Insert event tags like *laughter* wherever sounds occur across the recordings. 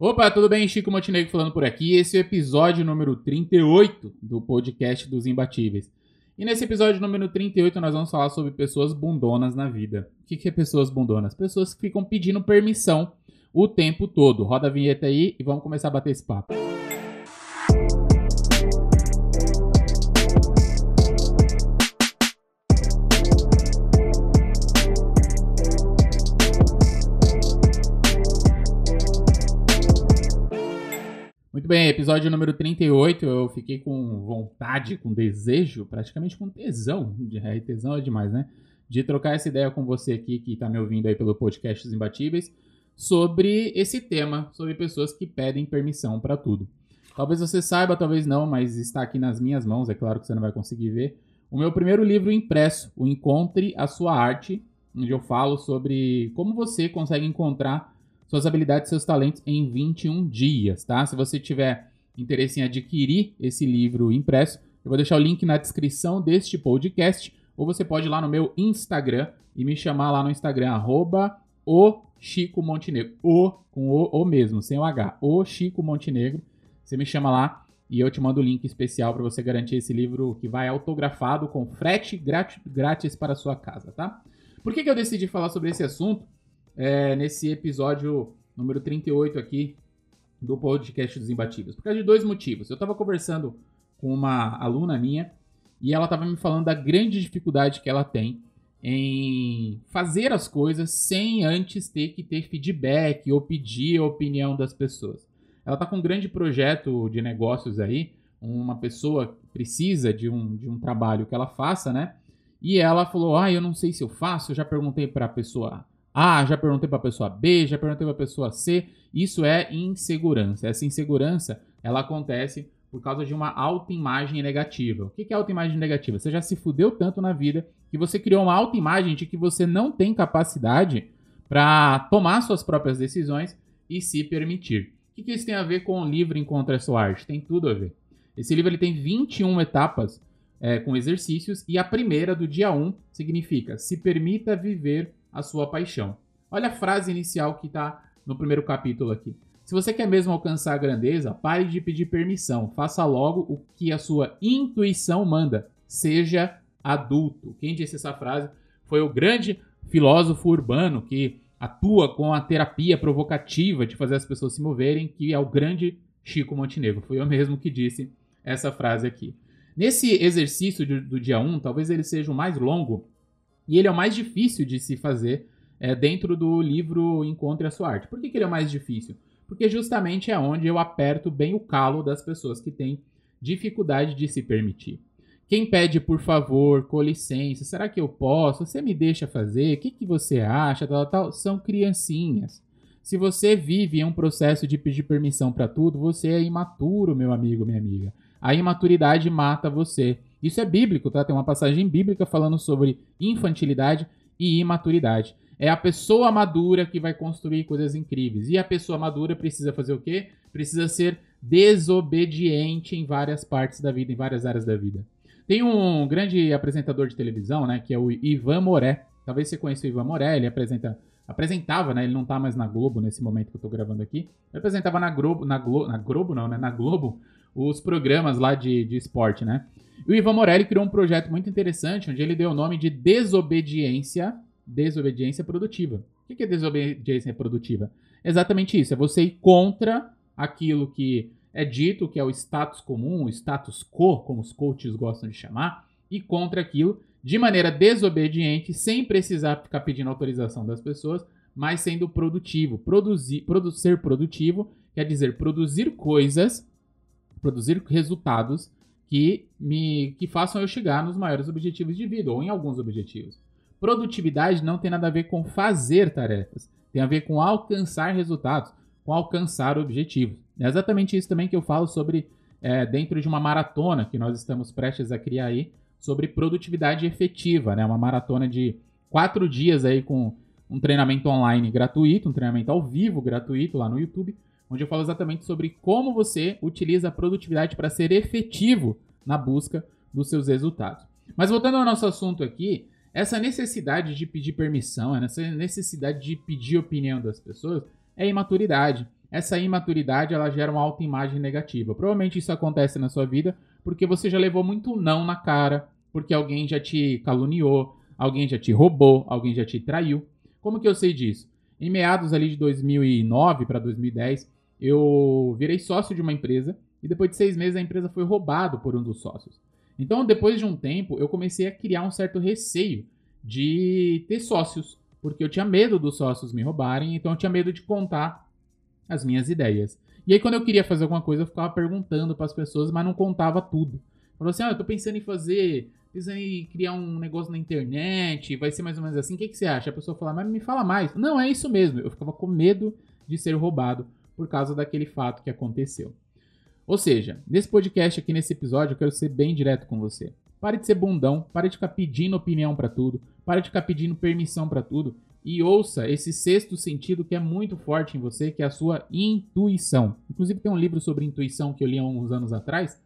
Opa, tudo bem? Chico Montenegro falando por aqui. Esse é o episódio número 38 do podcast dos Imbatíveis. E nesse episódio número 38 nós vamos falar sobre pessoas bundonas na vida. O que é pessoas bundonas? Pessoas que ficam pedindo permissão o tempo todo. Roda a vinheta aí e vamos começar a bater esse papo. Muito bem, episódio número 38. Eu fiquei com vontade, com desejo, praticamente com tesão. *laughs* É, tesão é demais, né? De trocar essa ideia com você aqui que está me ouvindo aí pelo podcast Imbatíveis sobre esse tema, sobre pessoas que pedem permissão para tudo. Talvez você saiba, talvez não, mas está aqui nas minhas mãos, é claro que você não vai conseguir ver. O meu primeiro livro impresso, o Encontre a Sua Arte, onde eu falo sobre como você consegue encontrar suas habilidades, seus talentos em 21 dias, tá? Se você tiver interesse em adquirir esse livro impresso, eu vou deixar o link na descrição deste podcast, ou você pode ir lá no meu Instagram e me chamar lá no Instagram, arroba o Chico Montenegro. O, com o, o mesmo, sem o H. O Chico Montenegro. Você me chama lá e eu te mando o link especial para você garantir esse livro que vai autografado com frete grátis para sua casa, tá? Por que, que eu decidi falar sobre esse assunto? É, nesse episódio número 38 aqui do podcast dos Imbatíveis. Por causa de dois motivos. Eu estava conversando com uma aluna minha e ela estava me falando da grande dificuldade que ela tem em fazer as coisas sem antes ter que ter feedback ou pedir a opinião das pessoas. Ela está com um grande projeto de negócios aí, uma pessoa precisa de um, de um trabalho que ela faça, né? E ela falou: Ah, eu não sei se eu faço, eu já perguntei para a pessoa a, já perguntei para a pessoa B, já perguntei para a pessoa C. Isso é insegurança. Essa insegurança, ela acontece por causa de uma autoimagem negativa. O que é autoimagem negativa? Você já se fudeu tanto na vida que você criou uma autoimagem de que você não tem capacidade para tomar suas próprias decisões e se permitir. O que, isso tem a ver com o livro Encontre a Sua Arte? Tem tudo a ver. Esse livro ele tem 21 etapas é, com exercícios e a primeira, do dia 1, significa se permita viver a sua paixão. Olha a frase inicial que está no primeiro capítulo aqui. Se você quer mesmo alcançar a grandeza, pare de pedir permissão. Faça logo o que a sua intuição manda. Seja adulto. Quem disse essa frase foi o grande filósofo urbano que atua com a terapia provocativa de fazer as pessoas se moverem, que é o grande Chico Montenegro. Foi eu mesmo que disse essa frase aqui. Nesse exercício do, dia 1, talvez ele seja o mais longo, e ele é o mais difícil de se fazer é, dentro do livro Encontre a Sua Arte. Por que, que ele é o mais difícil? Porque justamente é onde eu aperto bem o calo das pessoas que têm dificuldade de se permitir. Quem pede por favor, com licença, será que eu posso? Você me deixa fazer? O que, que você acha? Tal, tal, são criancinhas. Se você vive em um processo de pedir permissão para tudo, você é imaturo, meu amigo, minha amiga. A imaturidade mata você. Isso é bíblico, tá? Tem uma passagem bíblica falando sobre infantilidade e imaturidade. É a pessoa madura que vai construir coisas incríveis. E a pessoa madura precisa fazer o quê? Precisa ser desobediente em várias partes da vida, em várias áreas da vida. Tem um grande apresentador de televisão, né, que é o Ivan Moré. Talvez você conheça o Ivan Moré, ele apresenta apresentava, né, ele não tá mais na Globo nesse momento que eu tô gravando aqui. Ele apresentava na Globo, na Globo, na Globo não, né, na Globo, os programas lá de, de esporte, né? E o Ivan Morelli criou um projeto muito interessante, onde ele deu o nome de desobediência, desobediência produtiva. O que é desobediência produtiva? Exatamente isso, é você ir contra aquilo que é dito, que é o status comum, o status quo, como os coaches gostam de chamar, e contra aquilo de maneira desobediente, sem precisar ficar pedindo autorização das pessoas, mas sendo produtivo. Produzir, produ ser produtivo quer dizer produzir coisas, produzir resultados que me que façam eu chegar nos maiores objetivos de vida ou em alguns objetivos. Produtividade não tem nada a ver com fazer tarefas, tem a ver com alcançar resultados, com alcançar objetivos. É exatamente isso também que eu falo sobre é, dentro de uma maratona que nós estamos prestes a criar aí sobre produtividade efetiva, né? Uma maratona de quatro dias aí com um treinamento online gratuito, um treinamento ao vivo gratuito lá no YouTube, onde eu falo exatamente sobre como você utiliza a produtividade para ser efetivo na busca dos seus resultados. Mas voltando ao nosso assunto aqui, essa necessidade de pedir permissão, essa necessidade de pedir opinião das pessoas é imaturidade. essa imaturidade ela gera uma autoimagem negativa. Provavelmente isso acontece na sua vida porque você já levou muito não na cara, porque alguém já te caluniou, alguém já te roubou, alguém já te traiu. Como que eu sei disso? Em meados ali de 2009 para 2010, eu virei sócio de uma empresa e depois de seis meses a empresa foi roubada por um dos sócios. Então, depois de um tempo, eu comecei a criar um certo receio de ter sócios, porque eu tinha medo dos sócios me roubarem, então eu tinha medo de contar as minhas ideias. E aí, quando eu queria fazer alguma coisa, eu ficava perguntando para as pessoas, mas não contava tudo. Falou assim: ah, eu tô pensando em fazer, pensando em criar um negócio na internet, vai ser mais ou menos assim, o que, que você acha? A pessoa fala, mas me fala mais. Não, é isso mesmo. Eu ficava com medo de ser roubado por causa daquele fato que aconteceu. Ou seja, nesse podcast aqui, nesse episódio, eu quero ser bem direto com você. Pare de ser bundão, pare de ficar pedindo opinião para tudo, pare de ficar pedindo permissão para tudo e ouça esse sexto sentido que é muito forte em você, que é a sua intuição. Inclusive tem um livro sobre intuição que eu li há uns anos atrás.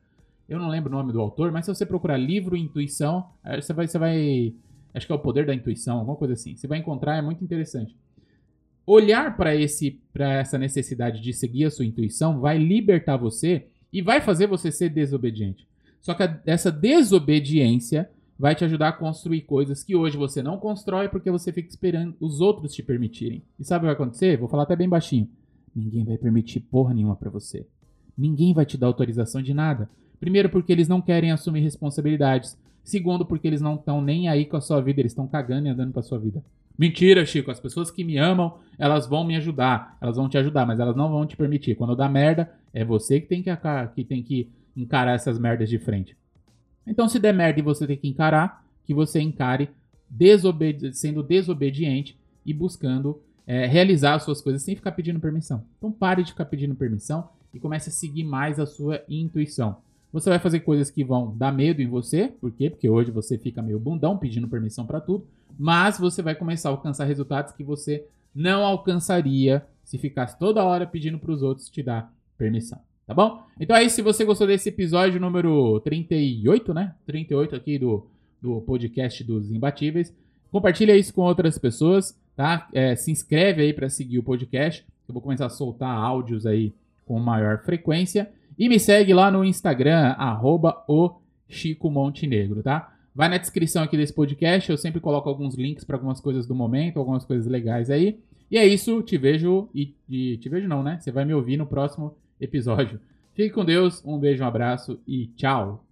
Eu não lembro o nome do autor, mas se você procurar livro intuição, você vai, você vai, acho que é o poder da intuição, alguma coisa assim. Você vai encontrar, é muito interessante. Olhar para esse, para essa necessidade de seguir a sua intuição vai libertar você e vai fazer você ser desobediente. Só que a, essa desobediência vai te ajudar a construir coisas que hoje você não constrói porque você fica esperando os outros te permitirem. E sabe o que vai acontecer? Vou falar até bem baixinho. Ninguém vai permitir porra nenhuma para você. Ninguém vai te dar autorização de nada. Primeiro, porque eles não querem assumir responsabilidades. Segundo, porque eles não estão nem aí com a sua vida, eles estão cagando e andando pra sua vida. Mentira, Chico. As pessoas que me amam, elas vão me ajudar. Elas vão te ajudar, mas elas não vão te permitir. Quando dá merda, é você que tem que, que, tem que encarar essas merdas de frente. Então, se der merda e você tem que encarar, que você encare desobedi sendo desobediente e buscando é, realizar as suas coisas sem ficar pedindo permissão. Então, pare de ficar pedindo permissão e comece a seguir mais a sua intuição. Você vai fazer coisas que vão dar medo em você, por quê? Porque hoje você fica meio bundão pedindo permissão para tudo, mas você vai começar a alcançar resultados que você não alcançaria se ficasse toda hora pedindo para os outros te dar permissão. Tá bom? Então aí, se você gostou desse episódio número 38, né? 38 aqui do, do podcast dos Imbatíveis, compartilha isso com outras pessoas, tá? É, se inscreve aí para seguir o podcast. Eu vou começar a soltar áudios aí com maior frequência. E me segue lá no Instagram, arroba o Chico Montenegro, tá? Vai na descrição aqui desse podcast, eu sempre coloco alguns links para algumas coisas do momento, algumas coisas legais aí. E é isso, te vejo e, e te vejo não, né? Você vai me ouvir no próximo episódio. Fique com Deus, um beijo, um abraço e tchau!